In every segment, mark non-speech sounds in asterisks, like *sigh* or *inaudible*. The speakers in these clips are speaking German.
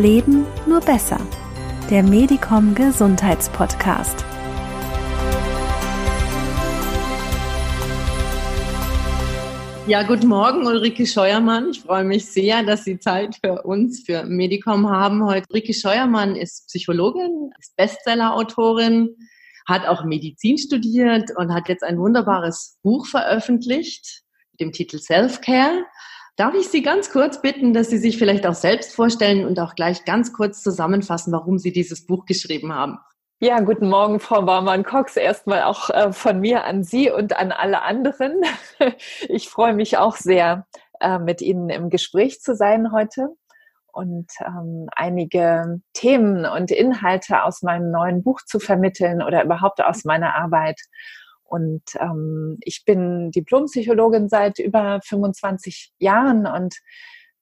Leben nur besser. Der Medicom Gesundheitspodcast. Ja, guten Morgen, Ulrike Scheuermann. Ich freue mich sehr, dass Sie Zeit für uns, für Medicom haben heute. Ulrike Scheuermann ist Psychologin, ist Bestsellerautorin, hat auch Medizin studiert und hat jetzt ein wunderbares Buch veröffentlicht mit dem Titel Self-Care. Darf ich Sie ganz kurz bitten, dass Sie sich vielleicht auch selbst vorstellen und auch gleich ganz kurz zusammenfassen, warum Sie dieses Buch geschrieben haben? Ja, guten Morgen, Frau Barmann-Cox. Erstmal auch äh, von mir an Sie und an alle anderen. *laughs* Ich freue mich auch sehr, äh, mit Ihnen im Gespräch zu sein heute und ähm, einige Themen und Inhalte aus meinem neuen Buch zu vermitteln oder überhaupt aus meiner Arbeit. Und ähm, ich bin Diplompsychologin seit über 25 Jahren und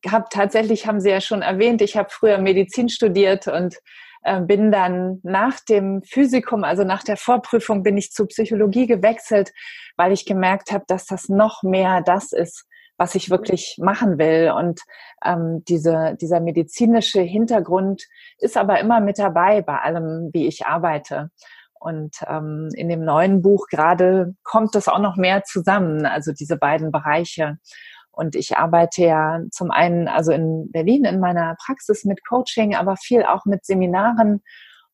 habe tatsächlich, haben Sie ja schon erwähnt, ich habe früher Medizin studiert und äh, bin dann nach dem Physikum, also nach der Vorprüfung, bin ich zu Psychologie gewechselt, weil ich gemerkt habe, dass das noch mehr das ist, was ich wirklich machen will. Und ähm, diese, dieser medizinische Hintergrund ist aber immer mit dabei bei allem, wie ich arbeite. Und ähm, in dem neuen Buch gerade kommt das auch noch mehr zusammen, also diese beiden Bereiche. Und ich arbeite ja zum einen also in Berlin in meiner Praxis mit Coaching, aber viel auch mit Seminaren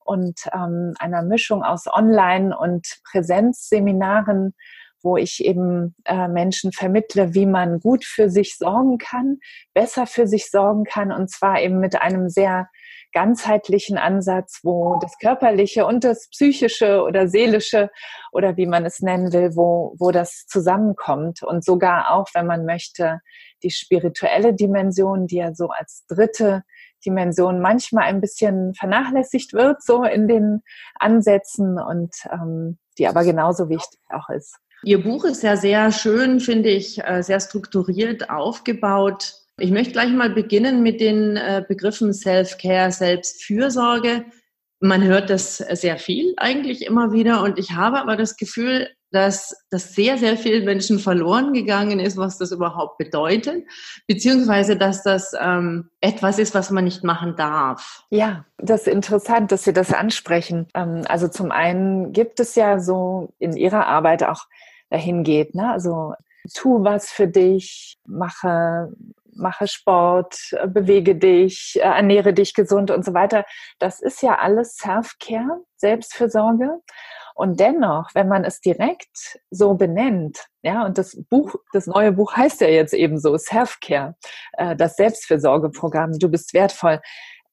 und ähm, einer Mischung aus Online- und Präsenzseminaren, wo ich eben äh, Menschen vermittle, wie man gut für sich sorgen kann, besser für sich sorgen kann und zwar eben mit einem sehr ganzheitlichen Ansatz, wo das Körperliche und das Psychische oder Seelische oder wie man es nennen will, wo, wo das zusammenkommt und sogar auch, wenn man möchte, die spirituelle Dimension, die ja so als dritte Dimension manchmal ein bisschen vernachlässigt wird, so in den Ansätzen und ähm, die aber genauso wichtig auch ist. Ihr Buch ist ja sehr schön, finde ich, äh, sehr strukturiert aufgebaut. Ich möchte gleich mal beginnen mit den äh, Begriffen Self-Care, Selbstfürsorge. Man hört das sehr viel eigentlich immer wieder und ich habe aber das Gefühl, dass das sehr, sehr vielen Menschen verloren gegangen ist, was das überhaupt bedeutet, beziehungsweise dass das ähm, etwas ist, was man nicht machen darf. Ja, das ist interessant, dass Sie das ansprechen. Ähm, also zum einen gibt es ja so in Ihrer Arbeit auch dahin geht, ne? also tu was für dich, mache mache Sport, äh, bewege dich, äh, ernähre dich gesund und so weiter. Das ist ja alles Self-Care, Selbstfürsorge. Und dennoch, wenn man es direkt so benennt, ja, und das Buch, das neue Buch heißt ja jetzt eben so, Self-Care, äh, das Selbstfürsorgeprogramm, du bist wertvoll,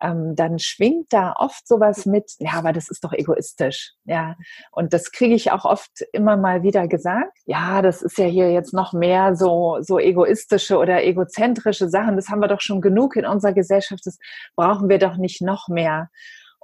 ähm, dann schwingt da oft sowas mit, ja, aber das ist doch egoistisch, ja. Und das kriege ich auch oft immer mal wieder gesagt. Ja, das ist ja hier jetzt noch mehr so, so egoistische oder egozentrische Sachen. Das haben wir doch schon genug in unserer Gesellschaft. Das brauchen wir doch nicht noch mehr.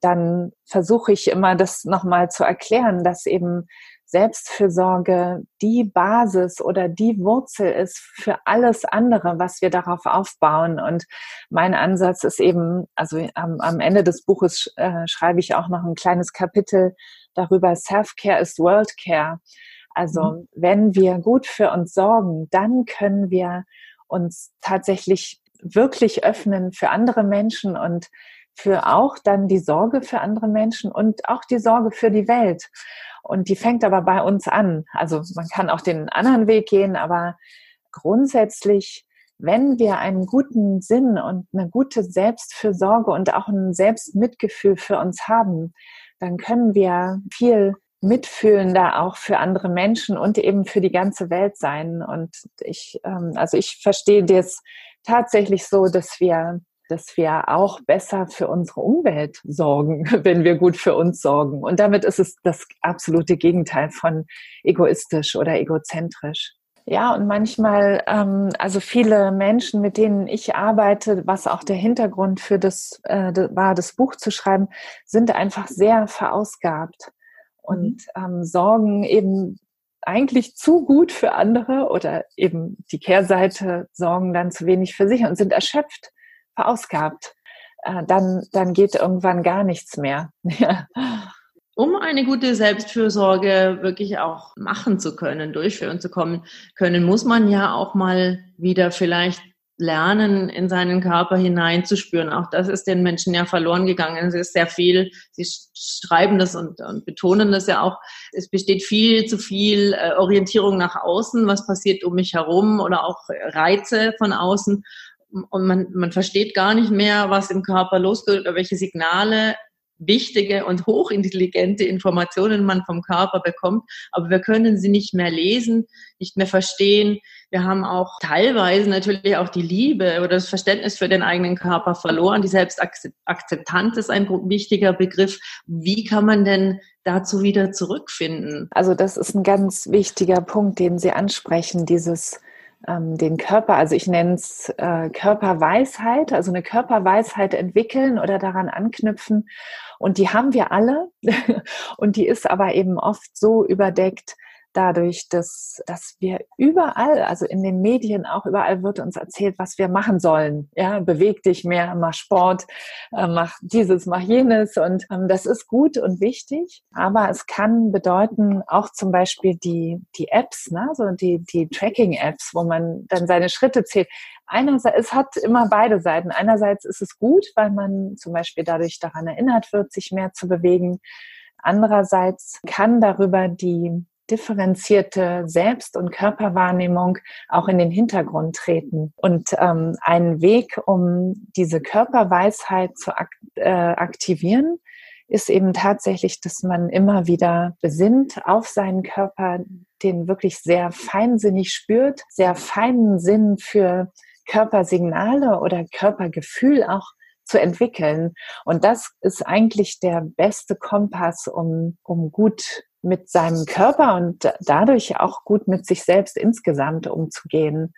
Dann versuche ich immer, das nochmal zu erklären, dass eben Selbstfürsorge die Basis oder die Wurzel ist für alles andere, was wir darauf aufbauen. Und mein Ansatz ist eben, also am, am Ende des Buches äh, schreibe ich auch noch ein kleines Kapitel darüber, Self-Care ist World Care. Also mhm. wenn wir gut für uns sorgen, dann können wir uns tatsächlich wirklich öffnen für andere Menschen und für auch dann die Sorge für andere Menschen und auch die Sorge für die Welt. Und die fängt aber bei uns an. Also man kann auch den anderen Weg gehen, aber grundsätzlich, wenn wir einen guten Sinn und eine gute Selbstfürsorge und auch ein Selbstmitgefühl für uns haben, dann können wir viel mitfühlender auch für andere Menschen und eben für die ganze Welt sein. Und ich, ähm, also ich verstehe das tatsächlich so, dass wir dass wir auch besser für unsere Umwelt sorgen, *laughs* wenn wir gut für uns sorgen. Und damit ist es das absolute Gegenteil von egoistisch oder egozentrisch. Ja, und manchmal, ähm, also viele Menschen, mit denen ich arbeite, was auch der Hintergrund für das äh, war, das Buch zu schreiben, sind einfach sehr verausgabt und mhm. ähm, sorgen eben eigentlich zu gut für andere oder eben die Kehrseite sorgen dann zu wenig für sich und sind erschöpft verausgabt, äh, dann, dann geht irgendwann gar nichts mehr. *laughs* um eine gute Selbstfürsorge wirklich auch machen zu können, durchführen zu kommen können, muss man ja auch mal wieder vielleicht lernen, in seinen Körper hineinzuspüren. Auch das ist den Menschen ja verloren gegangen. Es ist sehr viel, sie schreiben das und, und betonen das ja auch, es besteht viel zu viel äh, Orientierung nach außen, was passiert um mich herum oder auch Reize von außen. Und man, man versteht gar nicht mehr, was im Körper losgeht oder welche Signale wichtige und hochintelligente Informationen man vom Körper bekommt, aber wir können sie nicht mehr lesen, nicht mehr verstehen. Wir haben auch teilweise natürlich auch die Liebe oder das Verständnis für den eigenen Körper verloren. Die Selbstakzeptanz ist ein wichtiger Begriff. Wie kann man denn dazu wieder zurückfinden? Also das ist ein ganz wichtiger Punkt, den Sie ansprechen, dieses ähm, den Körper, also ich nenne es äh, Körperweisheit, also eine Körperweisheit entwickeln oder daran anknüpfen. Und die haben wir alle. *laughs* und die ist aber eben oft so überdeckt, dadurch, dass, dass wir überall, also in den Medien auch überall wird uns erzählt, was wir machen sollen. Ja, beweg dich mehr, mach Sport, äh, mach dieses, mach jenes und ähm, das ist gut und wichtig. Aber es kann bedeuten, auch zum Beispiel die, die Apps, ne, so die, die Tracking-Apps, wo man dann seine Schritte zählt. Einerseits, es hat immer beide Seiten. Einerseits ist es gut, weil man zum Beispiel dadurch daran erinnert wird, sich mehr zu bewegen. Andererseits kann darüber die differenzierte Selbst- und Körperwahrnehmung auch in den Hintergrund treten. Und ähm, ein Weg, um diese Körperweisheit zu ak äh, aktivieren, ist eben tatsächlich, dass man immer wieder besinnt auf seinen Körper, den wirklich sehr feinsinnig spürt, sehr feinen Sinn für Körpersignale oder Körpergefühl auch zu entwickeln. Und das ist eigentlich der beste Kompass, um, um gut mit seinem Körper und dadurch auch gut mit sich selbst insgesamt umzugehen.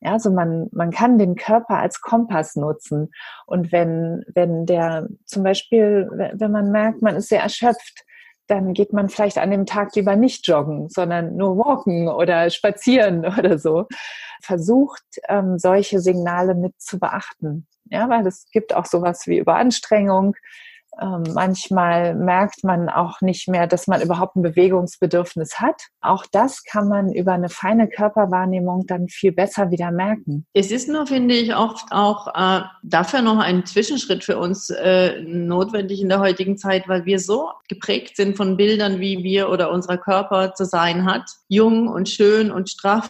Ja, also man, man kann den Körper als Kompass nutzen. Und wenn, wenn der zum Beispiel, wenn man merkt, man ist sehr erschöpft, dann geht man vielleicht an dem Tag lieber nicht joggen, sondern nur walken oder spazieren *laughs* oder so. Versucht, ähm, solche Signale mit zu beachten. Ja, weil es gibt auch sowas wie Überanstrengung. Ähm, manchmal merkt man auch nicht mehr, dass man überhaupt ein Bewegungsbedürfnis hat. Auch das kann man über eine feine Körperwahrnehmung dann viel besser wieder merken. Es ist nur, finde ich, oft auch äh, dafür noch ein Zwischenschritt für uns äh, notwendig in der heutigen Zeit, weil wir so geprägt sind von Bildern, wie wir oder unser Körper zu sein hat, jung und schön und straff,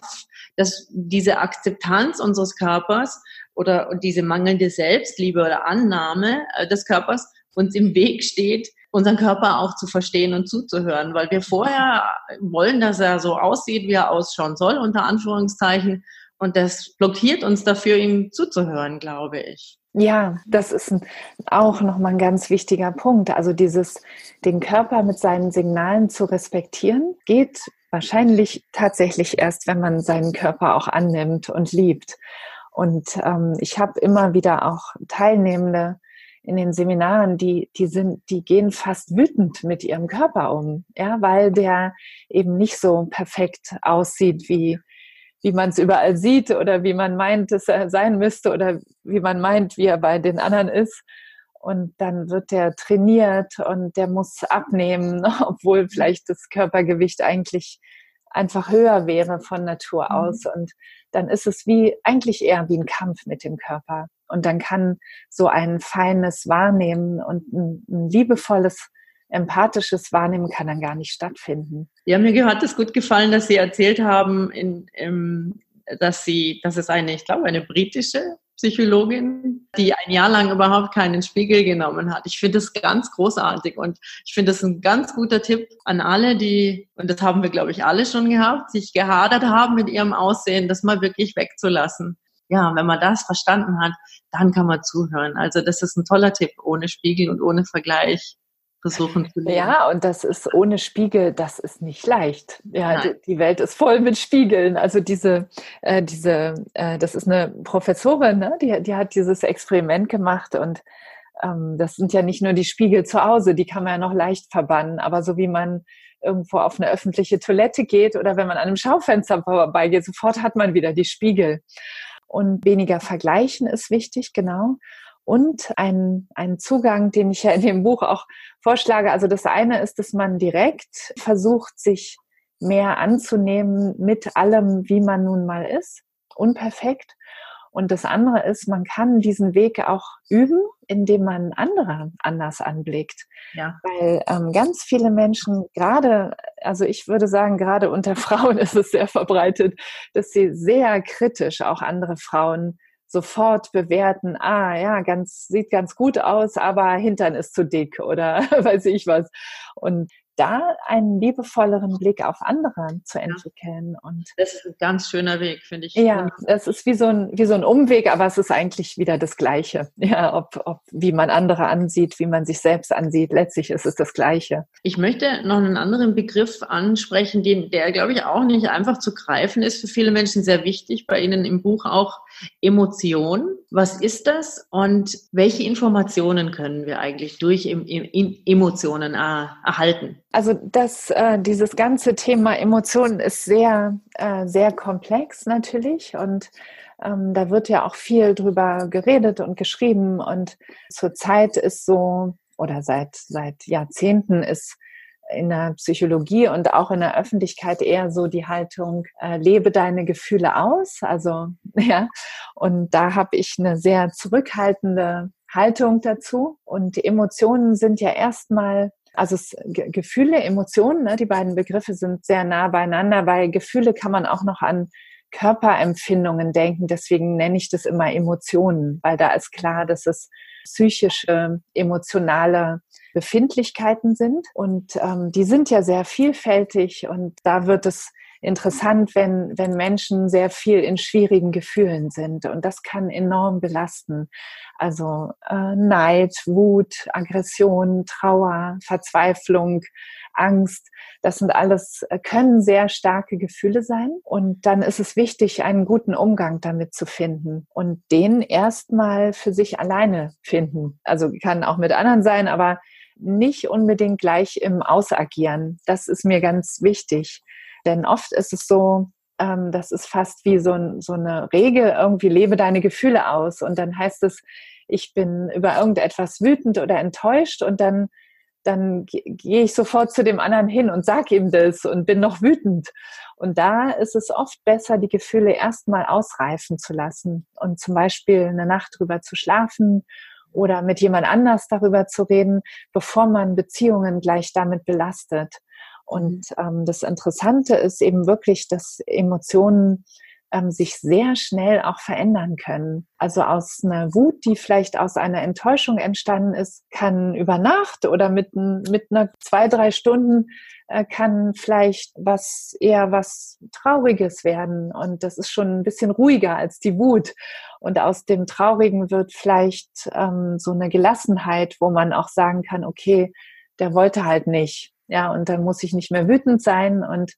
dass diese Akzeptanz unseres Körpers oder diese mangelnde Selbstliebe oder Annahme äh, des Körpers uns im Weg steht, unseren Körper auch zu verstehen und zuzuhören, weil wir vorher wollen, dass er so aussieht, wie er ausschauen soll, unter Anführungszeichen. Und das blockiert uns dafür, ihm zuzuhören, glaube ich. Ja, das ist auch nochmal ein ganz wichtiger Punkt. Also dieses, den Körper mit seinen Signalen zu respektieren, geht wahrscheinlich tatsächlich erst, wenn man seinen Körper auch annimmt und liebt. Und ähm, ich habe immer wieder auch Teilnehmende, in den Seminaren, die, die sind, die gehen fast wütend mit ihrem Körper um, ja, weil der eben nicht so perfekt aussieht, wie, wie man es überall sieht oder wie man meint, dass er sein müsste oder wie man meint, wie er bei den anderen ist. Und dann wird der trainiert und der muss abnehmen, *laughs* obwohl vielleicht das Körpergewicht eigentlich einfach höher wäre von Natur mhm. aus. Und dann ist es wie eigentlich eher wie ein Kampf mit dem Körper. Und dann kann so ein feines Wahrnehmen und ein, ein liebevolles, empathisches Wahrnehmen kann dann gar nicht stattfinden. Ja, mir hat es gut gefallen, dass Sie erzählt haben, in, in, dass Sie, dass es eine, ich glaube, eine britische Psychologin, die ein Jahr lang überhaupt keinen Spiegel genommen hat. Ich finde das ganz großartig und ich finde das ein ganz guter Tipp an alle, die, und das haben wir, glaube ich, alle schon gehabt, sich gehadert haben mit ihrem Aussehen, das mal wirklich wegzulassen ja, wenn man das verstanden hat, dann kann man zuhören. Also das ist ein toller Tipp, ohne Spiegel und ohne Vergleich versuchen zu leben. Ja, und das ist ohne Spiegel, das ist nicht leicht. Ja, die, die, Welt ist voll mit Spiegeln. Also diese, äh, diese, äh, das ist eine Professorin, ne? die, die hat dieses Experiment gemacht und ähm, das sind ja nicht nur die Spiegel zu Hause, die kann man ja noch leicht verbannen, aber so wie man irgendwo auf eine öffentliche Toilette geht oder wenn man an einem Schaufenster vorbeigeht, sofort hat man wieder die Spiegel und weniger vergleichen ist wichtig, genau. Und ein, ein Zugang, den ich ja in dem Buch auch vorschlage. Also das eine ist, dass man direkt versucht, sich mehr anzunehmen mit allem, wie man nun mal ist. Unperfekt. Und das andere ist, man kann diesen Weg auch üben, indem man andere anders anblickt. Ja. Weil ähm, ganz viele Menschen, gerade, also ich würde sagen, gerade unter *laughs* Frauen ist es sehr verbreitet, dass sie sehr kritisch auch andere Frauen sofort bewerten, ah ja, ganz, sieht ganz gut aus, aber Hintern ist zu dick oder *laughs* weiß ich was. Und da einen liebevolleren Blick auf andere zu entwickeln. Und das ist ein ganz schöner Weg, finde ich. Ja, es ist wie so, ein, wie so ein Umweg, aber es ist eigentlich wieder das Gleiche. *laughs* Ja, ob, ob, wie man andere ansieht, wie man sich selbst ansieht, letztlich ist es das Gleiche. Ich möchte noch einen anderen Begriff ansprechen, den, der, glaube ich, auch nicht einfach zu greifen ist, für viele Menschen sehr wichtig, bei Ihnen im Buch auch Emotion. Was ist das und welche Informationen können wir eigentlich durch Emotionen äh, erhalten? Also das, äh, dieses ganze Thema Emotionen ist sehr, äh, sehr komplex natürlich und ähm, da wird ja auch viel drüber geredet und geschrieben und zurzeit ist so oder seit seit Jahrzehnten ist in der Psychologie und auch in der Öffentlichkeit eher so die Haltung, äh, lebe deine Gefühle aus. Also, *laughs* ja, und da habe ich eine sehr zurückhaltende Haltung dazu. Und Emotionen sind ja erstmal also es, Gefühle, Emotionen, ne, die beiden Begriffe sind sehr nah beieinander, weil Gefühle kann man auch noch an Körperempfindungen denken. Deswegen nenne ich das immer Emotionen, weil da ist klar, dass es psychische, emotionale Befindlichkeiten sind. Und ähm, die sind ja sehr vielfältig und da wird es interessant, wenn, wenn Menschen sehr viel in schwierigen Gefühlen sind. Und das kann enorm belasten. Also äh, Neid, Wut, Aggression, Trauer, Verzweiflung, Angst. Das sind alles, äh, können sehr starke Gefühle sein. Und dann ist es wichtig, einen guten Umgang damit zu finden und den erstmal für sich alleine finden. Also kann auch mit anderen sein, aber nicht unbedingt gleich im Ausagieren. Das ist mir ganz wichtig. Denn oft ist es so, ähm, das ist fast wie so, ein, so eine Regel, irgendwie lebe deine Gefühle aus. Und dann heißt es, ich bin über irgendetwas wütend oder enttäuscht und dann, dann gehe ich sofort zu dem anderen hin und sage ihm das und bin noch wütend. Und da ist es oft besser, die Gefühle erstmal ausreifen zu lassen und zum Beispiel eine Nacht drüber zu schlafen oder mit jemand anders darüber zu reden, bevor man Beziehungen gleich damit belastet. Und ähm, das Interessante ist eben wirklich, dass Emotionen ähm, sich sehr schnell auch verändern können. Also aus einer Wut, die vielleicht aus einer Enttäuschung entstanden ist, kann über Nacht oder mit, mit einer zwei, drei Stunden äh, kann vielleicht was eher was Trauriges werden. Und das ist schon ein bisschen ruhiger als die Wut. Und aus dem Traurigen wird vielleicht ähm, so eine Gelassenheit, wo man auch sagen kann, okay, der wollte halt nicht. Ja, und dann muss ich nicht mehr wütend sein und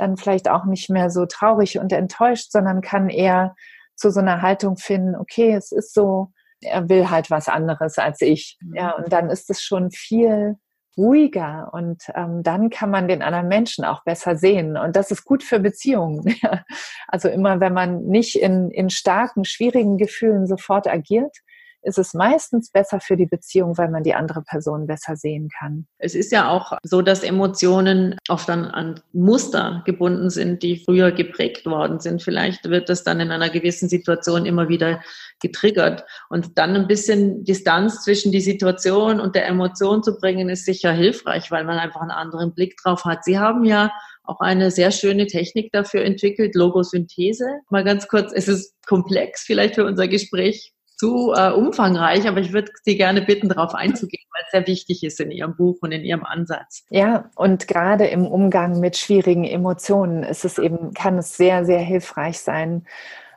dann vielleicht auch nicht mehr so traurig und enttäuscht, sondern kann eher zu so einer Haltung finden, okay, es ist so, er will halt was anderes als ich. Ja, und dann ist es schon viel ruhiger und ähm, dann kann man den anderen Menschen auch besser sehen. Und das ist gut für Beziehungen. *laughs* also immer, wenn man nicht in, in starken, schwierigen Gefühlen sofort agiert, ist es meistens besser für die Beziehung, weil man die andere Person besser sehen kann. Es ist ja auch so, dass Emotionen oft dann an Muster gebunden sind, die früher geprägt worden sind. Vielleicht wird das dann in einer gewissen Situation immer wieder getriggert. Und dann ein bisschen Distanz zwischen die Situation und der Emotion zu bringen, ist sicher hilfreich, weil man einfach einen anderen Blick drauf hat. Sie haben ja auch eine sehr schöne Technik dafür entwickelt, Logosynthese. Mal ganz kurz, es ist komplex vielleicht für unser Gespräch zu äh, umfangreich, aber ich würde Sie gerne bitten, darauf einzugehen, weil es sehr wichtig ist in Ihrem Buch und in Ihrem Ansatz. Ja, und gerade im Umgang mit schwierigen Emotionen ist es eben, kann es sehr, sehr hilfreich sein.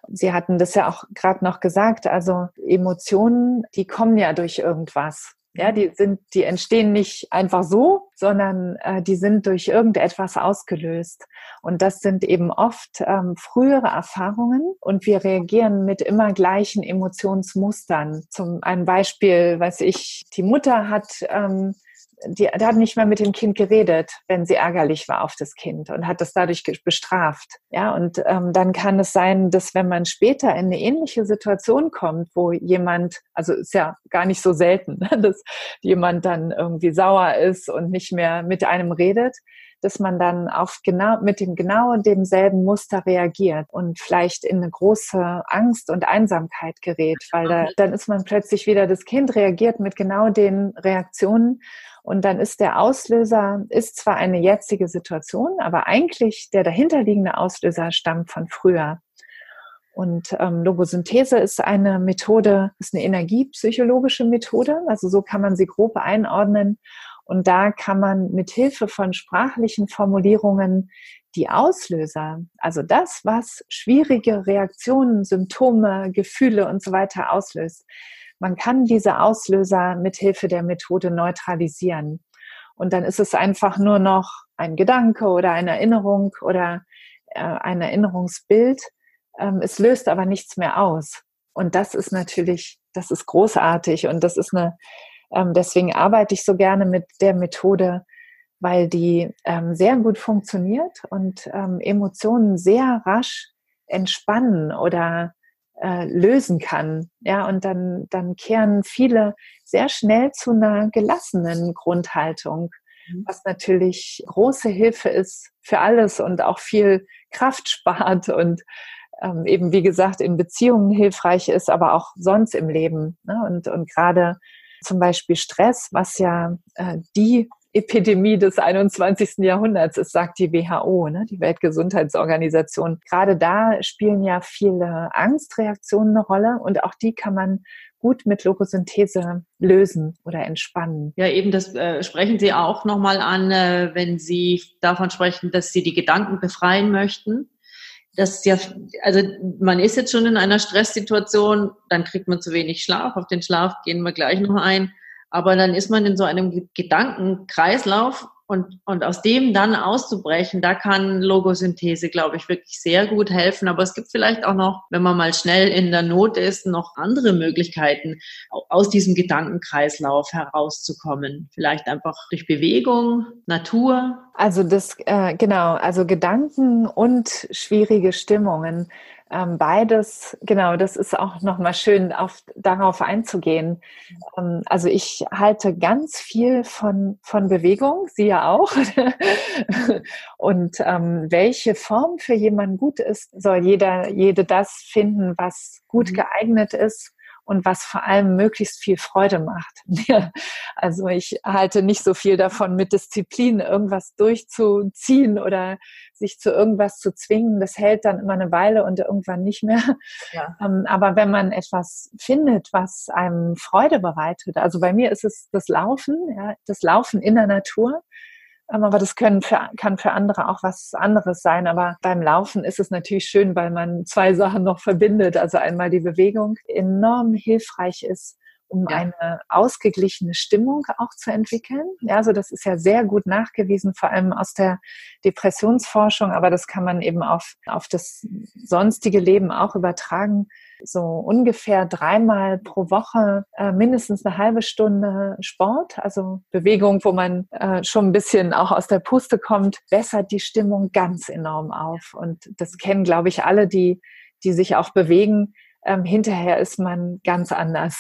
Sie hatten das ja auch gerade noch gesagt, also Emotionen, die kommen ja durch irgendwas. Ja, die sind, die entstehen nicht einfach so, sondern äh, die sind durch irgendetwas ausgelöst. Und das sind eben oft ähm, frühere Erfahrungen und wir reagieren mit immer gleichen Emotionsmustern. Zum ein Beispiel, weiß ich, die Mutter hat ähm, die, der hat nicht mehr mit dem Kind geredet, wenn sie ärgerlich war auf das Kind und hat das dadurch bestraft. Ja, und ähm, dann kann es sein, dass wenn man später in eine ähnliche Situation kommt, wo jemand, also ist ja gar nicht so selten, *laughs* dass jemand dann irgendwie sauer ist und nicht mehr mit einem redet, dass man dann auf genau, mit dem genau demselben Muster reagiert und vielleicht in eine große Angst und Einsamkeit gerät, weil da, dann ist man plötzlich wieder, das Kind reagiert mit genau den Reaktionen und dann ist der Auslöser, ist zwar eine jetzige Situation, aber eigentlich der dahinterliegende Auslöser stammt von früher. Und ähm, Logosynthese ist eine Methode, ist eine energiepsychologische Methode. Also so kann man sie grob einordnen. Und da kann man mit Hilfe von sprachlichen Formulierungen die Auslöser, also das, was schwierige Reaktionen, Symptome, Gefühle und so weiter auslöst, man kann diese Auslöser mit Hilfe der Methode neutralisieren. Und dann ist es einfach nur noch ein Gedanke oder eine Erinnerung oder äh, ein Erinnerungsbild. Ähm, es löst aber nichts mehr aus. Und das ist natürlich, das ist großartig und das ist eine ähm, deswegen arbeite ich so gerne mit der Methode, weil die ähm, sehr gut funktioniert und ähm, Emotionen sehr rasch entspannen oder äh, lösen kann. Ja, und dann, dann kehren viele sehr schnell zu einer gelassenen Grundhaltung, mhm. was natürlich große Hilfe ist für alles und auch viel Kraft spart und ähm, eben, wie gesagt, in Beziehungen hilfreich ist, aber auch sonst im Leben. Ne? Und, und gerade zum Beispiel Stress, was ja äh, die Epidemie des 21. Jahrhunderts ist, sagt die WHO, ne, die Weltgesundheitsorganisation. Gerade da spielen ja viele Angstreaktionen eine Rolle und auch die kann man gut mit Logosynthese lösen oder entspannen. Ja, eben das äh, sprechen Sie auch nochmal an, äh, wenn Sie davon sprechen, dass Sie die Gedanken befreien möchten das ja, also man ist jetzt schon in einer Stresssituation, dann kriegt man zu wenig Schlaf. Auf den Schlaf gehen wir gleich noch ein. Aber dann ist man in so einem Gedankenkreislauf und, und aus dem dann auszubrechen, da kann Logosynthese, glaube ich, wirklich sehr gut helfen. Aber es gibt vielleicht auch noch, wenn man mal schnell in der Not ist, noch andere Möglichkeiten, aus diesem Gedankenkreislauf herauszukommen. Vielleicht einfach durch Bewegung, Natur. Also das, äh, genau, also Gedanken und schwierige Stimmungen ähm, beides, genau, das ist auch nochmal schön, auf, darauf einzugehen. Ähm, also ich halte ganz viel von, von Bewegung, Sie ja auch. *laughs* Und ähm, welche Form für jemanden gut ist, soll jeder, jede das finden, was gut mhm. geeignet ist und was vor allem möglichst viel Freude macht. *laughs* also ich halte nicht so viel davon, mit Disziplin irgendwas durchzuziehen oder sich zu irgendwas zu zwingen. Das hält dann immer eine Weile und irgendwann nicht mehr. Ja. Ähm, aber wenn man etwas findet, was einem Freude bereitet, also bei mir ist es das Laufen, ja, das Laufen in der Natur, aber das können für, kann für andere auch was anderes sein. Aber beim Laufen ist es natürlich schön, weil man zwei Sachen noch verbindet. Also einmal die Bewegung enorm hilfreich ist, um ja. eine ausgeglichene Stimmung auch zu entwickeln. Ja, also das ist ja sehr gut nachgewiesen, vor allem aus der Depressionsforschung, aber das kann man eben auf, auf das sonstige Leben auch übertragen so ungefähr dreimal pro Woche äh, mindestens eine halbe Stunde Sport, also Bewegung, wo man äh, schon ein bisschen auch aus der Puste kommt, bessert die Stimmung ganz enorm auf. Und das kennen, glaube ich, alle, die, die sich auch bewegen. Ähm, hinterher ist man ganz anders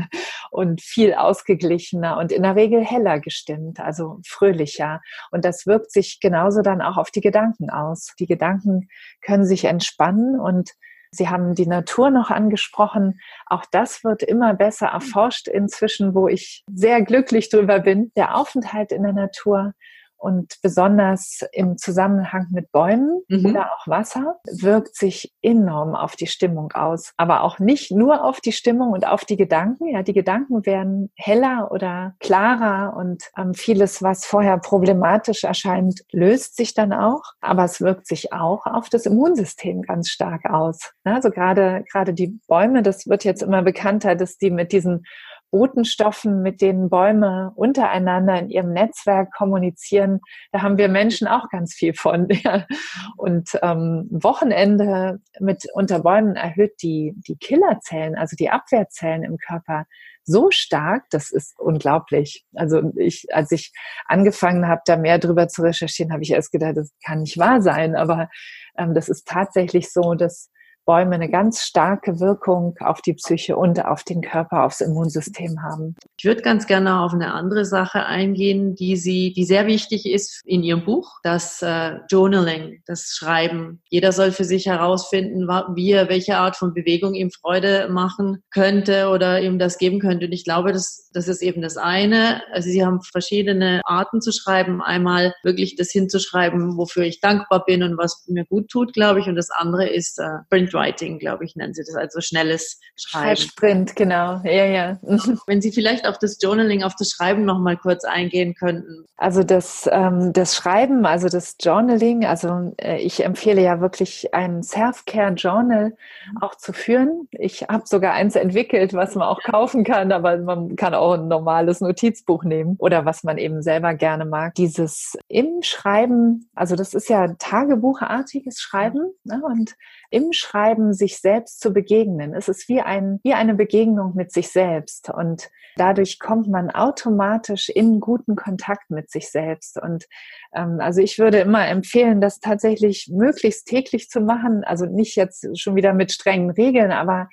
*laughs* und viel ausgeglichener und in der Regel heller gestimmt, also fröhlicher. Und das wirkt sich genauso dann auch auf die Gedanken aus. Die Gedanken können sich entspannen und Sie haben die Natur noch angesprochen. Auch das wird immer besser erforscht inzwischen, wo ich sehr glücklich drüber bin. Der Aufenthalt in der Natur und besonders im Zusammenhang mit Bäumen mhm. oder auch Wasser wirkt sich enorm auf die Stimmung aus. Aber auch nicht nur auf die Stimmung und auf die Gedanken. Ja, die Gedanken werden heller oder klarer und ähm, vieles, was vorher problematisch erscheint, löst sich dann auch. Aber es wirkt sich auch auf das Immunsystem ganz stark aus. Also gerade, gerade die Bäume, das wird jetzt immer bekannter, dass die mit diesen Botenstoffen, mit denen Bäume untereinander in ihrem Netzwerk kommunizieren, da haben wir Menschen auch ganz viel von. *laughs* Und ähm, Wochenende mit unter Bäumen erhöht die, die Killerzellen, also die Abwehrzellen im Körper, so stark, das ist unglaublich. Also ich, als ich angefangen habe, da mehr drüber zu recherchieren, habe ich erst gedacht, das kann nicht wahr sein. Aber ähm, das ist tatsächlich so, dass Bäume eine ganz starke Wirkung auf die Psyche und auf den Körper, aufs Immunsystem haben. Ich würde ganz gerne auf eine andere Sache eingehen, die sie, die sehr wichtig ist in Ihrem Buch, das äh, Journaling, das Schreiben. Jeder soll für sich herausfinden, wie er, welche Art von Bewegung ihm Freude machen könnte oder ihm das geben könnte. Und ich glaube, das, das ist eben das eine. Also Sie haben verschiedene Arten zu schreiben. Einmal wirklich das hinzuschreiben, wofür ich dankbar bin und was mir gut tut, glaube ich. Und das andere ist äh, Print Writing, glaube ich, nennen sie das, also schnelles Schreiben. Sprint, genau. Ja, ja. *laughs* Wenn Sie vielleicht auf das Journaling, auf das Schreiben noch mal kurz eingehen könnten. Also das, ähm, das Schreiben, also das Journaling, also äh, ich empfehle ja wirklich ein Self-Care-Journal mhm. auch zu führen. Ich habe sogar eins entwickelt, was man auch kaufen kann, aber man kann auch ein normales Notizbuch nehmen oder was man eben selber gerne mag. Dieses im Schreiben, also das ist ja tagebuchartiges Schreiben ne? und im Schreiben sich selbst zu begegnen. Es ist wie ein, wie eine Begegnung mit sich selbst und dadurch kommt man automatisch in guten Kontakt mit sich selbst. Und ähm, also ich würde immer empfehlen, das tatsächlich möglichst täglich zu machen. Also nicht jetzt schon wieder mit strengen Regeln, aber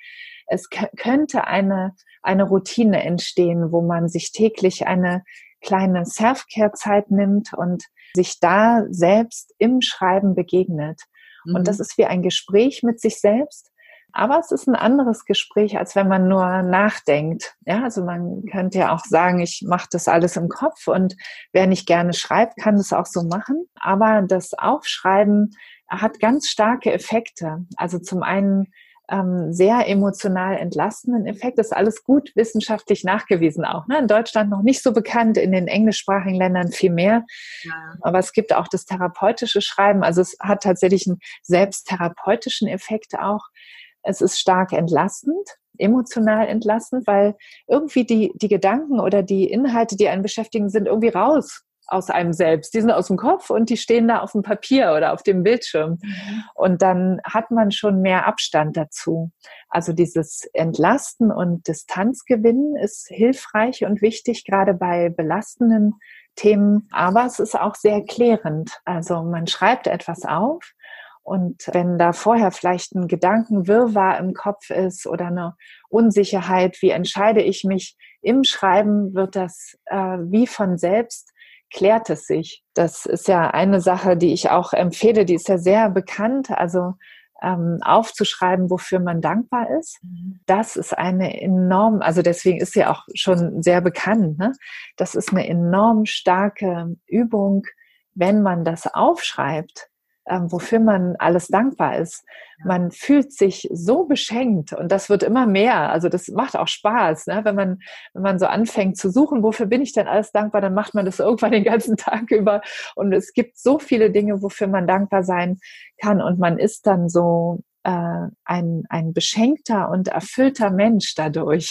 es könnte eine, eine Routine entstehen, wo man sich täglich eine kleine Self-Care-Zeit nimmt und sich da selbst im Schreiben begegnet. Und das mhm. ist wie ein Gespräch mit sich selbst. Aber es ist ein anderes Gespräch, als wenn man nur nachdenkt. Ja, also man könnte ja auch sagen, ich mache das alles im Kopf und wer nicht gerne schreibt, kann das auch so machen. Aber das Aufschreiben hat ganz starke Effekte. Also zum einen ähm, sehr emotional entlastenden Effekt. Das ist alles gut wissenschaftlich nachgewiesen auch. Ne? In Deutschland noch nicht so bekannt, in den englischsprachigen Ländern viel mehr. Ja. Aber es gibt auch das therapeutische Schreiben. Also es hat tatsächlich einen selbsttherapeutischen Effekt auch. Es ist stark entlastend emotional entlastend, weil irgendwie die, die Gedanken oder die Inhalte, die einen beschäftigen, sind irgendwie raus aus einem selbst. Die sind aus dem Kopf und die stehen da auf dem Papier oder auf dem Bildschirm. Mhm. Und dann hat man schon mehr Abstand dazu. Also dieses Entlasten und Distanzgewinnen ist hilfreich und wichtig, gerade bei belastenden Themen. Aber es ist auch sehr klärend. Also man schreibt etwas auf und wenn da vorher vielleicht ein Gedankenwirrwarr im Kopf ist oder eine Unsicherheit, wie entscheide ich mich im Schreiben, wird das äh, wie von selbst klärt es sich. Das ist ja eine Sache, die ich auch empfehle, die ist ja sehr bekannt. Also ähm, aufzuschreiben, wofür man dankbar ist. Mhm. Das ist eine enorm, also deswegen ist sie auch schon sehr bekannt. Ne? Das ist eine enorm starke Übung, wenn man das aufschreibt wofür man alles dankbar ist. Man fühlt sich so beschenkt und das wird immer mehr. Also das macht auch Spaß, ne? wenn man wenn man so anfängt zu suchen, wofür bin ich denn alles dankbar, dann macht man das *laughs* irgendwann den ganzen Tag über und es gibt so viele Dinge, wofür man dankbar sein kann und man ist dann so äh, ein, ein beschenkter und erfüllter Mensch dadurch,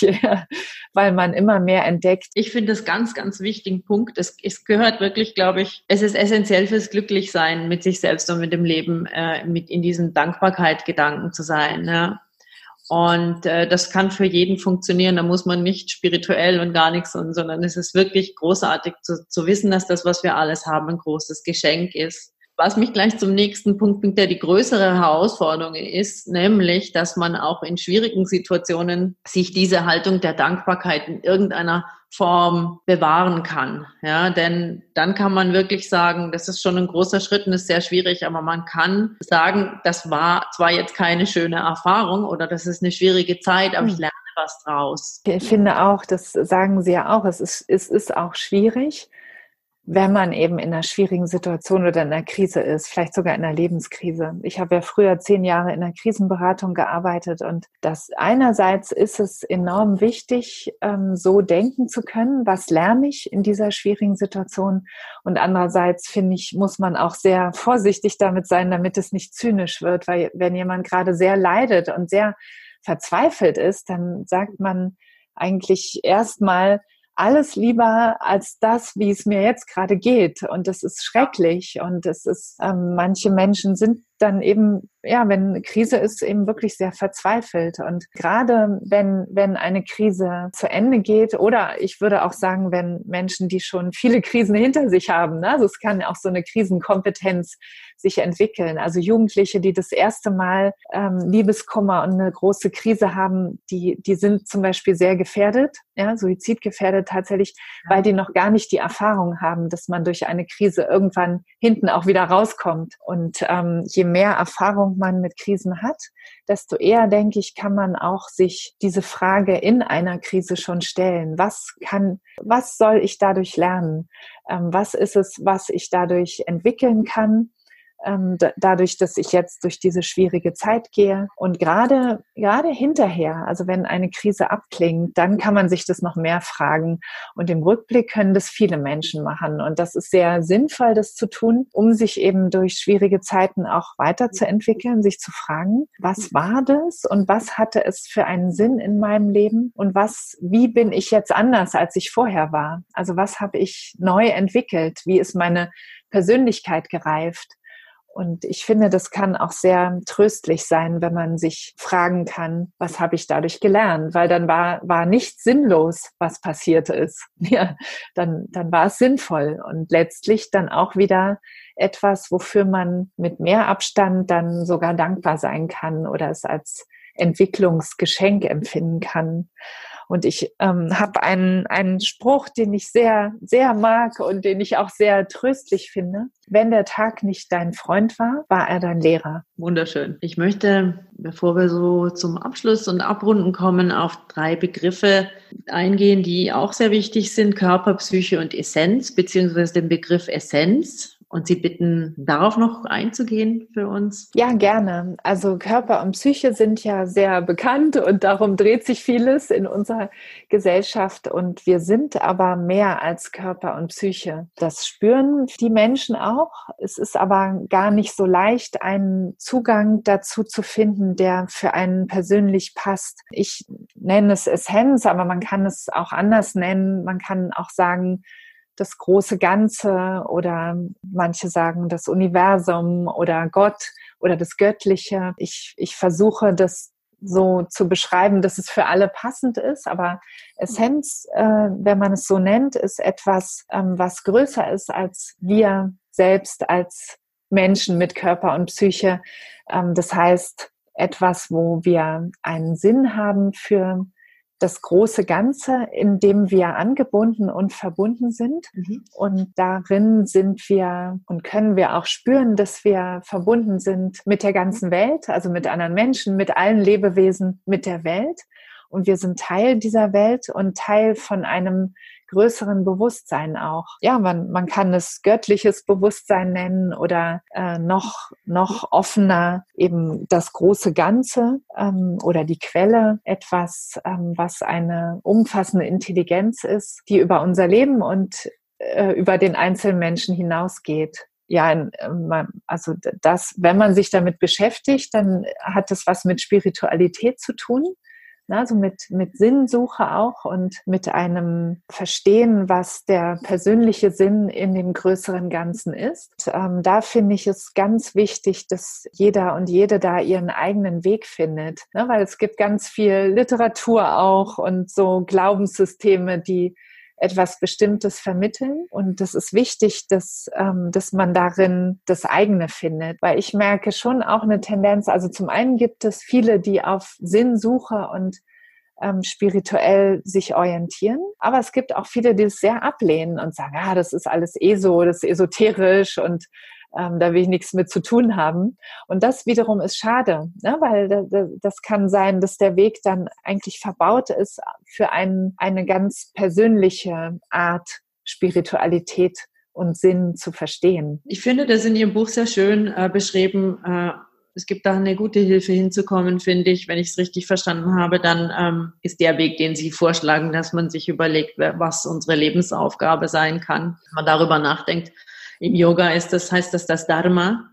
*laughs* weil man immer mehr entdeckt. Ich finde das ganz, ganz wichtigen Punkt. Es, es gehört wirklich, glaube ich, es ist essentiell fürs Glücklichsein mit sich selbst und mit dem Leben, äh, mit in diesen Dankbarkeit-Gedanken zu sein. Ja. Und äh, das kann für jeden funktionieren. Da muss man nicht spirituell und gar nichts, sondern es ist wirklich großartig zu, zu wissen, dass das, was wir alles haben, ein großes Geschenk ist was mich gleich zum nächsten Punkt bringt, der die größere Herausforderung ist, nämlich, dass man auch in schwierigen Situationen sich diese Haltung der Dankbarkeit in irgendeiner Form bewahren kann. Ja, denn dann kann man wirklich sagen, das ist schon ein großer Schritt und ist sehr schwierig, aber man kann sagen, das war zwar jetzt keine schöne Erfahrung oder das ist eine schwierige Zeit, aber ich hm. lerne was draus. Ich finde auch, das sagen Sie ja auch, es ist, es ist auch schwierig wenn man eben in einer schwierigen Situation oder in einer Krise ist, vielleicht sogar in einer Lebenskrise. Ich habe ja früher zehn Jahre in der Krisenberatung gearbeitet und das einerseits ist es enorm wichtig, ähm, so denken zu können, was lerne ich in dieser schwierigen Situation und andererseits finde ich, muss man auch sehr vorsichtig damit sein, damit es nicht zynisch wird, weil wenn jemand gerade sehr leidet und sehr verzweifelt ist, dann sagt man eigentlich erstmal, alles lieber als das, wie es mir jetzt gerade geht. Und das ist schrecklich. Und das ist, ähm, manche Menschen sind dann eben, ja, wenn eine Krise ist, eben wirklich sehr verzweifelt. Und gerade wenn, wenn eine Krise zu Ende geht, oder ich würde auch sagen, wenn Menschen, die schon viele Krisen hinter sich haben, ne, also es kann auch so eine Krisenkompetenz sich entwickeln. Also Jugendliche, die das erste Mal ähm, Liebeskummer und eine große Krise haben, die, die sind zum Beispiel sehr gefährdet, ja, suizidgefährdet tatsächlich, weil die noch gar nicht die Erfahrung haben, dass man durch eine Krise irgendwann hinten auch wieder rauskommt. Und ähm, je mehr Erfahrung man mit Krisen hat, desto eher, denke ich, kann man auch sich diese Frage in einer Krise schon stellen. Was kann, was soll ich dadurch lernen? Ähm, was ist es, was ich dadurch entwickeln kann? Ähm, dadurch, dass ich jetzt durch diese schwierige Zeit gehe. Und gerade, gerade hinterher, also wenn eine Krise abklingt, dann kann man sich das noch mehr fragen. Und im Rückblick können das viele Menschen machen. Und das ist sehr sinnvoll, das zu tun, um sich eben durch schwierige Zeiten auch weiterzuentwickeln, sich zu fragen, was war das und was hatte es für einen Sinn in meinem Leben und was, wie bin ich jetzt anders, als ich vorher war? Also was habe ich neu entwickelt? Wie ist meine Persönlichkeit gereift? Und ich finde, das kann auch sehr tröstlich sein, wenn man sich fragen kann, was habe ich dadurch gelernt? Weil dann war, war nicht sinnlos, was passiert ist. *laughs* Ja, dann, dann war es sinnvoll und letztlich dann auch wieder etwas, wofür man mit mehr Abstand dann sogar dankbar sein kann oder es als Entwicklungsgeschenk empfinden kann. Und ich ähm, habe einen, einen Spruch, den ich sehr, sehr mag und den ich auch sehr tröstlich finde. Wenn der Tag nicht dein Freund war, war er dein Lehrer. Wunderschön. Ich möchte, bevor wir so zum Abschluss und Abrunden kommen, auf drei Begriffe eingehen, die auch sehr wichtig sind. Körper, Psyche und Essenz, beziehungsweise den Begriff Essenz und Sie bitten, darauf noch einzugehen für uns? Ja, gerne. Also Körper und Psyche sind ja sehr bekannt und darum dreht sich vieles in unserer Gesellschaft. Und wir sind aber mehr als Körper und Psyche. Das spüren die Menschen auch. Es ist aber gar nicht so leicht, einen Zugang dazu zu finden, der für einen persönlich passt. Ich nenne es Essenz, aber man kann es auch anders nennen. Man kann auch sagen, das große Ganze oder manche sagen das Universum oder Gott oder das Göttliche. Ich, ich versuche das so zu beschreiben, dass es für alle passend ist, aber Essenz, äh, wenn man es so nennt, ist etwas, ähm, was größer ist als wir selbst als Menschen mit Körper und Psyche. Ähm, das heißt, etwas, wo wir einen Sinn haben für das große Ganze, in dem wir angebunden und verbunden sind. Mhm. Und darin sind wir und können wir auch spüren, dass wir verbunden sind mit der ganzen Welt, also mit anderen Menschen, mit allen Lebewesen, mit der Welt. Und wir sind Teil dieser Welt und Teil von einem größeren Bewusstsein auch. Ja, man, man kann es göttliches Bewusstsein nennen oder äh, noch, noch offener eben das große Ganze ähm, oder die Quelle, etwas, ähm, was eine umfassende Intelligenz ist, die über unser Leben und äh, über den einzelnen Menschen hinausgeht ja, ähm, also das, wenn man sich damit beschäftigt, dann hat es was mit Spiritualität zu tun also mit, mit Sinnsuche auch und mit einem Verstehen, was der persönliche Sinn in dem größeren Ganzen ist. Ähm, da finde ich es ganz wichtig, dass jeder und jede da ihren eigenen Weg findet, ne? weil es gibt ganz viel Literatur auch und so Glaubenssysteme, die etwas Bestimmtes vermitteln. Und das ist wichtig, dass, ähm, dass man darin das eigene findet. Weil ich merke schon auch eine Tendenz, also zum einen gibt es viele, die auf Sinnsuche und ähm, spirituell sich orientieren. Aber es gibt auch viele, die es sehr ablehnen und sagen, ah, das ist alles ESO, das ist esoterisch und ähm, da will ich nichts mit zu tun haben. Und das wiederum ist schade, ne? weil das kann sein, dass der Weg dann eigentlich verbaut ist für ein, eine ganz persönliche Art Spiritualität und Sinn zu verstehen. Ich finde das in Ihrem Buch sehr schön äh, beschrieben. Äh, es gibt da eine gute Hilfe hinzukommen, finde ich. Wenn ich es richtig verstanden habe, dann ähm, ist der Weg, den Sie vorschlagen, dass man sich überlegt, was unsere Lebensaufgabe sein kann. Wenn man darüber nachdenkt, im Yoga ist das, heißt das das Dharma,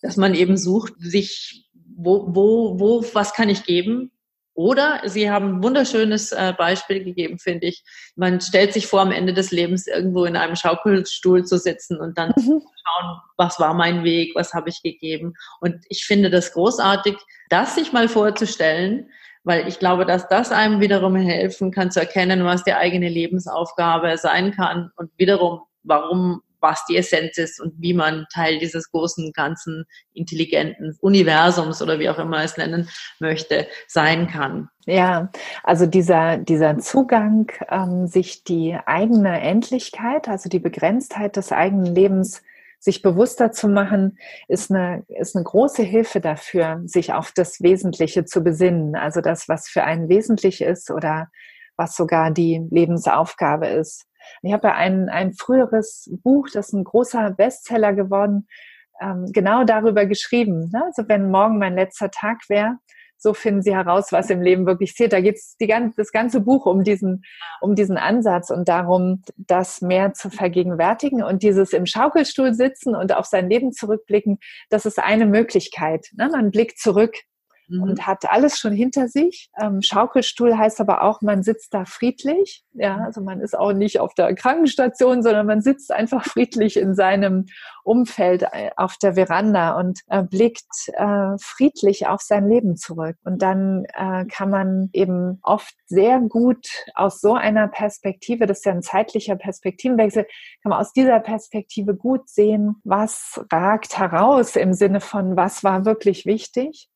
dass man eben sucht, sich, wo, wo, wo, was kann ich geben? Oder Sie haben ein wunderschönes äh, Beispiel gegeben, finde ich. Man stellt sich vor, am Ende des Lebens irgendwo in einem Schaukelstuhl zu sitzen und dann mhm. schauen, was war mein Weg, was habe ich gegeben. Und ich finde das großartig, das sich mal vorzustellen, weil ich glaube, dass das einem wiederum helfen kann zu erkennen, was die eigene Lebensaufgabe sein kann und wiederum, warum was die Essenz ist und wie man Teil dieses großen, ganzen, intelligenten Universums oder wie auch immer es nennen möchte, sein kann. Ja, also dieser, dieser Zugang, ähm, sich die eigene Endlichkeit, also die Begrenztheit des eigenen Lebens sich bewusster zu machen, ist eine, ist eine große Hilfe dafür, sich auf das Wesentliche zu besinnen. Also das, was für einen wesentlich ist oder was sogar die Lebensaufgabe ist. Ich habe ja ein, ein früheres Buch, das ist ein großer Bestseller geworden, ähm, genau darüber geschrieben. Ne? Also wenn morgen mein letzter Tag wäre, so finden Sie heraus, was im Leben wirklich zählt. Da geht es das ganze Buch um diesen, um diesen Ansatz und darum, das mehr zu vergegenwärtigen und dieses im Schaukelstuhl sitzen und auf sein Leben zurückblicken. Das ist eine Möglichkeit. Ne? Man blickt zurück mhm. und hat alles schon hinter sich. Ähm, Schaukelstuhl heißt aber auch, man sitzt da friedlich. Ja, mhm. also man ist auch nicht auf der Krankenstation, sondern man sitzt einfach friedlich in seinem Umfeld äh, auf der Veranda und äh, blickt äh, friedlich auf sein Leben zurück. Und dann äh, kann man eben oft sehr gut aus so einer Perspektive, das ist ja ein zeitlicher Perspektivenwechsel, kann man aus dieser Perspektive gut sehen, was ragt heraus im Sinne von, was war wirklich wichtig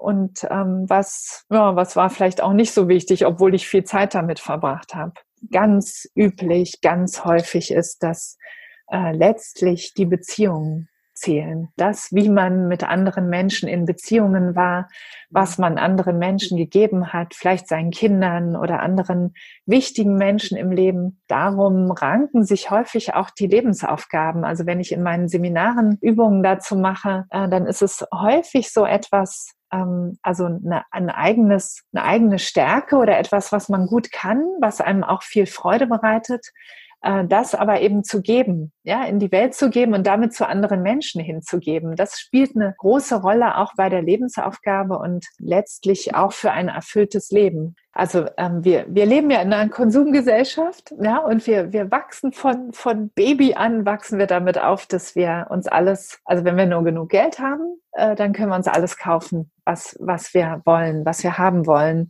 und ähm, was, ja, was war vielleicht auch nicht so wichtig, obwohl ich viel Zeit damit verbracht habe. Ganz üblich, ganz häufig ist, dass äh, letztlich die Beziehungen zählen. Das, wie man mit anderen Menschen in Beziehungen war, was man anderen Menschen gegeben hat, vielleicht seinen Kindern oder anderen wichtigen Menschen im Leben. Darum ranken sich häufig auch die Lebensaufgaben. Also wenn ich in meinen Seminaren Übungen dazu mache, äh, dann ist es häufig so etwas, ähm, also eine, ein eigenes, eine eigene Stärke oder etwas, was man gut kann, was einem auch viel Freude bereitet, äh, das aber eben zu geben, ja, in die Welt zu geben und damit zu anderen Menschen hinzugeben. Das spielt eine große Rolle auch bei der Lebensaufgabe und letztlich auch für ein erfülltes Leben. Also ähm, wir, wir leben ja in einer Konsumgesellschaft, ja, und wir, wir wachsen von, von Baby an, wachsen wir damit auf, dass wir uns alles, also wenn wir nur genug Geld haben, äh, dann können wir uns alles kaufen, was, was wir wollen, was wir haben wollen.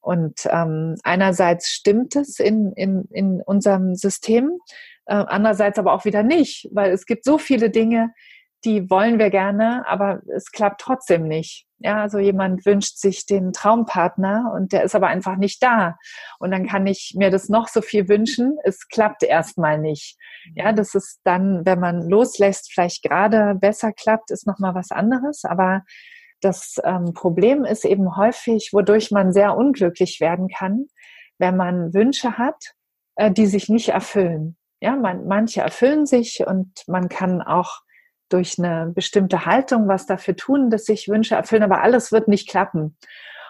Und ähm, einerseits stimmt es in, in, in unserem System, äh, andererseits aber auch wieder nicht, weil es gibt so viele Dinge, die wollen wir gerne, aber es klappt trotzdem nicht. Ja, also jemand wünscht sich den Traumpartner und der ist aber einfach nicht da. Und dann kann ich mir das noch so viel wünschen, es klappt erstmal nicht. Ja, das ist dann, wenn man loslässt, vielleicht gerade besser klappt, ist nochmal was anderes. Aber das ähm, Problem ist eben häufig, wodurch man sehr unglücklich werden kann, wenn man Wünsche hat, äh, die sich nicht erfüllen. Ja, man, manche erfüllen sich und man kann auch durch eine bestimmte Haltung was dafür tun, dass sich Wünsche erfüllen, aber alles wird nicht klappen.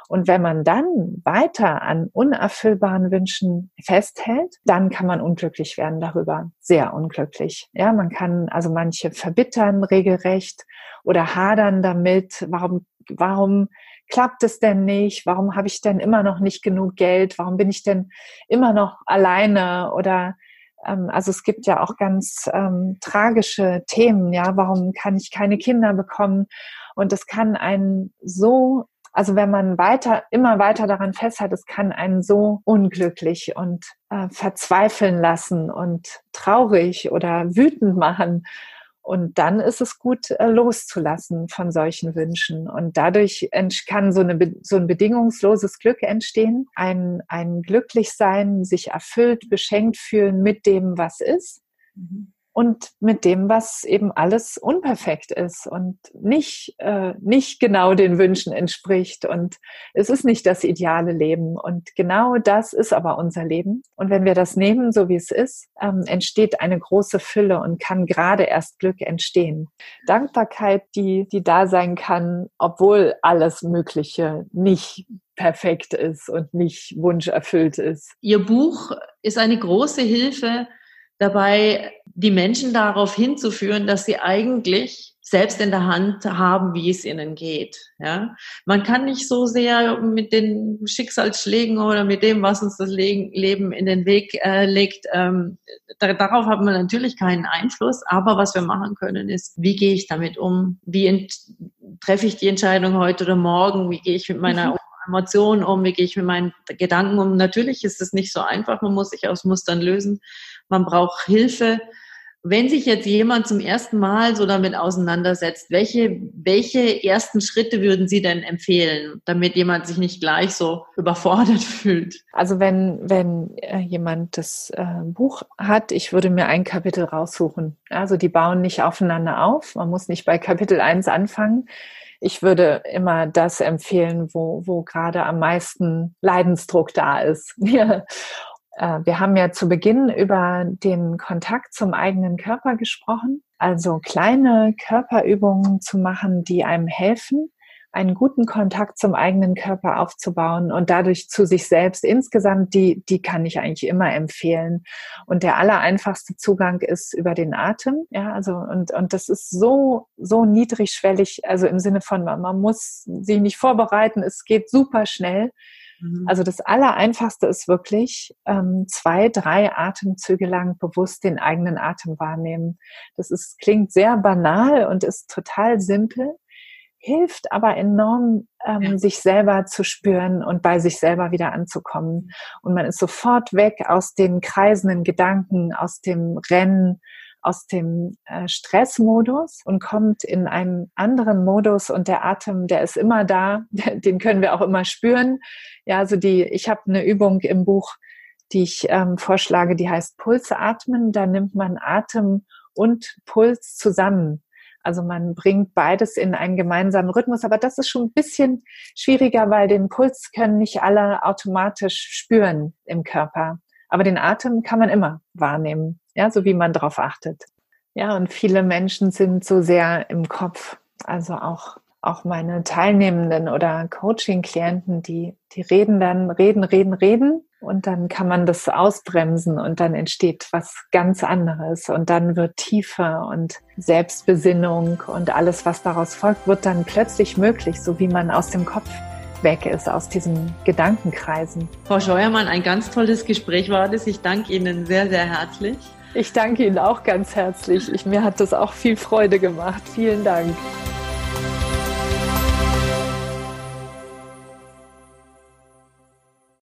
Und wenn man dann weiter an unerfüllbaren Wünschen festhält, dann kann man unglücklich werden darüber. Sehr unglücklich. Ja, man kann also manche verbittern regelrecht oder hadern damit. Warum, warum klappt es denn nicht? Warum habe ich denn immer noch nicht genug Geld? Warum bin ich denn immer noch alleine? Oder also es gibt ja auch ganz ähm, tragische Themen. Ja, warum kann ich keine Kinder bekommen? Und das kann einen so also wenn man weiter, immer weiter daran festhält, es kann einen so unglücklich und äh, verzweifeln lassen und traurig oder wütend machen. Und dann ist es gut, äh, loszulassen von solchen Wünschen. Und dadurch kann so, eine, so ein bedingungsloses Glück entstehen, ein, ein Glücklichsein, sich erfüllt, beschenkt fühlen mit dem, was ist. Mhm und mit dem, was eben alles unperfekt ist und nicht, äh, nicht genau den Wünschen entspricht. Und es ist nicht das ideale Leben. Und genau das ist aber unser Leben. Und wenn wir das nehmen, so wie es ist, ähm, entsteht eine große Fülle und kann gerade erst Glück entstehen. Dankbarkeit, die, die da sein kann, obwohl alles Mögliche nicht perfekt ist und nicht wunscherfüllt ist. Ihr Buch ist eine große Hilfe, dabei die Menschen darauf hinzuführen, dass sie eigentlich selbst in der Hand haben, wie es ihnen geht. Ja, man kann nicht so sehr mit den Schicksalsschlägen oder mit dem, was uns das Leben in den Weg äh, legt, ähm, darauf haben wir natürlich keinen Einfluss. Aber was wir machen können, ist, wie gehe ich damit um? Wie treffe ich die Entscheidung heute oder morgen? Wie gehe ich mit meiner mhm. Emotionen um? Wie gehe ich mit meinen Gedanken um? Natürlich ist es nicht so einfach. Man muss sich aus Mustern lösen. Man braucht Hilfe. Wenn sich jetzt jemand zum ersten Mal so damit auseinandersetzt, welche, welche ersten Schritte würden Sie denn empfehlen, damit jemand sich nicht gleich so überfordert *laughs* fühlt? Also wenn, wenn äh, jemand das äh, Buch hat, ich würde mir ein Kapitel raussuchen. Also die bauen nicht aufeinander auf. Man muss nicht bei Kapitel 1 anfangen. Ich würde immer das empfehlen, wo, wo gerade am meisten Leidensdruck da ist. *laughs* Äh, wir haben ja zu Beginn über den Kontakt zum eigenen Körper gesprochen, also kleine Körperübungen zu machen, die einem helfen, einen guten Kontakt zum eigenen Körper aufzubauen und dadurch zu sich selbst insgesamt, die, die kann ich eigentlich immer empfehlen. Und der allereinfachste Zugang ist über den Atem. Ja, also, und, und das ist so, so niedrigschwellig, also im Sinne von, man, muss sich nicht vorbereiten, es geht super schnell. Mhm. Also das Allereinfachste ist wirklich ähm, zwei, drei Atemzüge lang bewusst den eigenen Atem wahrnehmen. Das ist, klingt sehr banal und ist total simpel, hilft aber enorm, ähm, ja. sich selber zu spüren und bei sich selber wieder anzukommen. Und man ist sofort weg aus den kreisenden Gedanken, aus dem Rennen, aus dem äh, Stressmodus und kommt in einen anderen Modus und der Atem, der ist immer da, *laughs* den können wir auch immer spüren. Ja, also die, ich habe eine Übung im Buch, die ich ähm, vorschlage, die heißt Pulsatmen. Da nimmt man Atem und Puls zusammen. Also man bringt beides in einen gemeinsamen Rhythmus, aber das ist schon ein bisschen schwieriger, weil den Puls können nicht alle automatisch spüren im Körper. Aber den Atem kann man immer wahrnehmen, ja, so wie man darauf achtet. Ja, und viele Menschen sind so sehr im Kopf. Also auch, auch meine Teilnehmenden oder Coaching-Klienten, die, die reden dann, reden, reden, reden. Und dann kann man das ausbremsen und dann entsteht was ganz anderes. Und dann wird Tiefe und Selbstbesinnung und alles, was daraus folgt, wird dann plötzlich möglich, so wie man aus dem Kopf weg ist aus diesen Gedankenkreisen. Frau Scheuermann, ein ganz tolles Gespräch war das. Ich danke Ihnen sehr, sehr herzlich. Ich danke Ihnen auch ganz herzlich. Ich, mir hat das auch viel Freude gemacht. Vielen Dank.